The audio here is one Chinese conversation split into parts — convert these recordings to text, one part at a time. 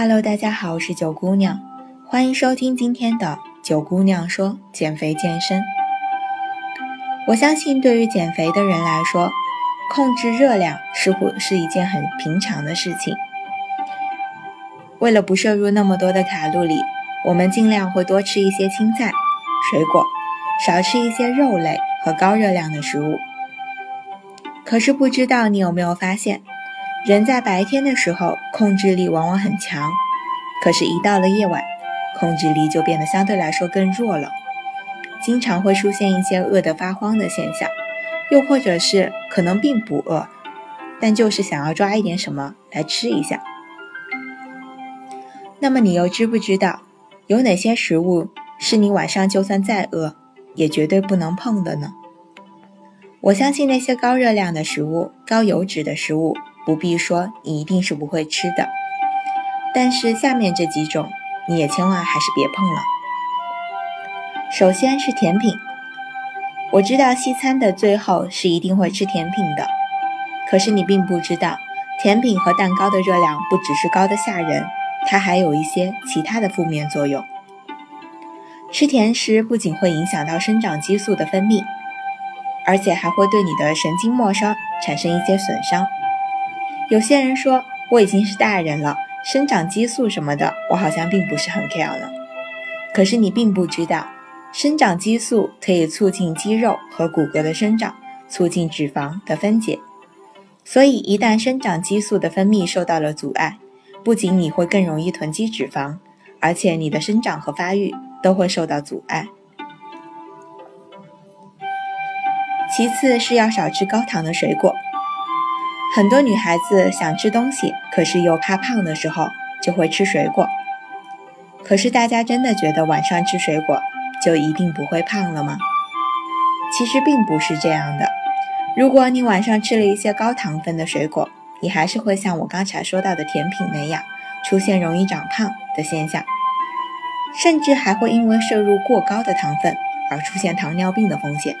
Hello，大家好，我是九姑娘，欢迎收听今天的九姑娘说减肥健身。我相信，对于减肥的人来说，控制热量似乎是一件很平常的事情。为了不摄入那么多的卡路里，我们尽量会多吃一些青菜、水果，少吃一些肉类和高热量的食物。可是，不知道你有没有发现？人在白天的时候控制力往往很强，可是，一到了夜晚，控制力就变得相对来说更弱了。经常会出现一些饿得发慌的现象，又或者是可能并不饿，但就是想要抓一点什么来吃一下。那么，你又知不知道有哪些食物是你晚上就算再饿也绝对不能碰的呢？我相信那些高热量的食物、高油脂的食物。不必说，你一定是不会吃的。但是下面这几种，你也千万还是别碰了。首先是甜品，我知道西餐的最后是一定会吃甜品的，可是你并不知道，甜品和蛋糕的热量不只是高的吓人，它还有一些其他的负面作用。吃甜食不仅会影响到生长激素的分泌，而且还会对你的神经末梢产生一些损伤。有些人说我已经是大人了，生长激素什么的，我好像并不是很 care 呢。可是你并不知道，生长激素可以促进肌肉和骨骼的生长，促进脂肪的分解。所以一旦生长激素的分泌受到了阻碍，不仅你会更容易囤积脂肪，而且你的生长和发育都会受到阻碍。其次是要少吃高糖的水果。很多女孩子想吃东西，可是又怕胖的时候，就会吃水果。可是大家真的觉得晚上吃水果就一定不会胖了吗？其实并不是这样的。如果你晚上吃了一些高糖分的水果，你还是会像我刚才说到的甜品那样，出现容易长胖的现象，甚至还会因为摄入过高的糖分而出现糖尿病的风险。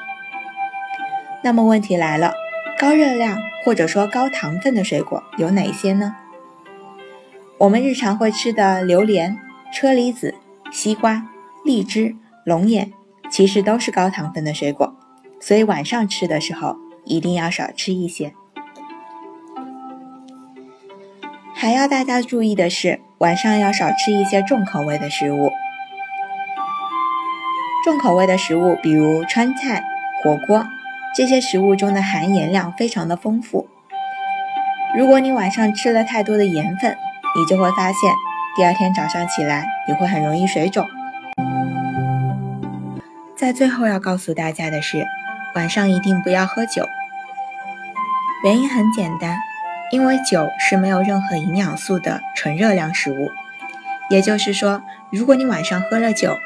那么问题来了。高热量或者说高糖分的水果有哪些呢？我们日常会吃的榴莲、车厘子、西瓜、荔枝、龙眼，其实都是高糖分的水果，所以晚上吃的时候一定要少吃一些。还要大家注意的是，晚上要少吃一些重口味的食物。重口味的食物，比如川菜、火锅。这些食物中的含盐量非常的丰富，如果你晚上吃了太多的盐分，你就会发现第二天早上起来你会很容易水肿。在最后要告诉大家的是，晚上一定不要喝酒。原因很简单，因为酒是没有任何营养素的纯热量食物，也就是说，如果你晚上喝了酒，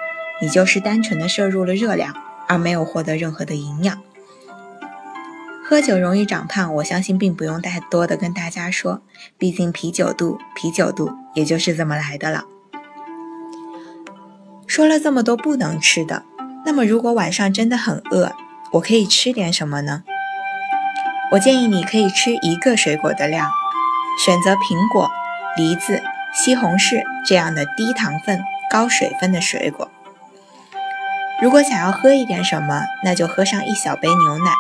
你就是单纯的摄入了热量，而没有获得任何的营养。喝酒容易长胖，我相信并不用太多的跟大家说，毕竟啤酒肚，啤酒肚也就是这么来的了。说了这么多不能吃的，那么如果晚上真的很饿，我可以吃点什么呢？我建议你可以吃一个水果的量，选择苹果、梨子、西红柿这样的低糖分、高水分的水果。如果想要喝一点什么，那就喝上一小杯牛奶。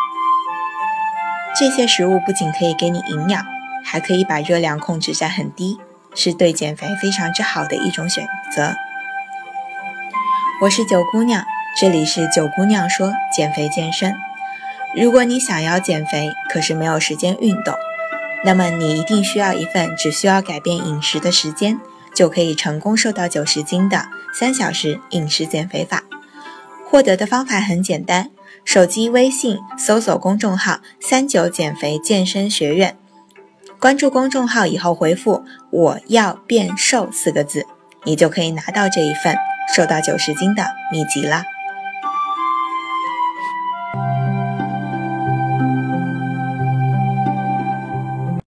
这些食物不仅可以给你营养，还可以把热量控制在很低，是对减肥非常之好的一种选择。我是九姑娘，这里是九姑娘说减肥健身。如果你想要减肥，可是没有时间运动，那么你一定需要一份只需要改变饮食的时间，就可以成功瘦到九十斤的三小时饮食减肥法。获得的方法很简单。手机微信搜索公众号“三九减肥健身学院”，关注公众号以后回复“我要变瘦”四个字，你就可以拿到这一份瘦到九十斤的秘籍了。